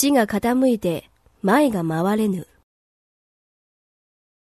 地が傾いて前が回れぬ。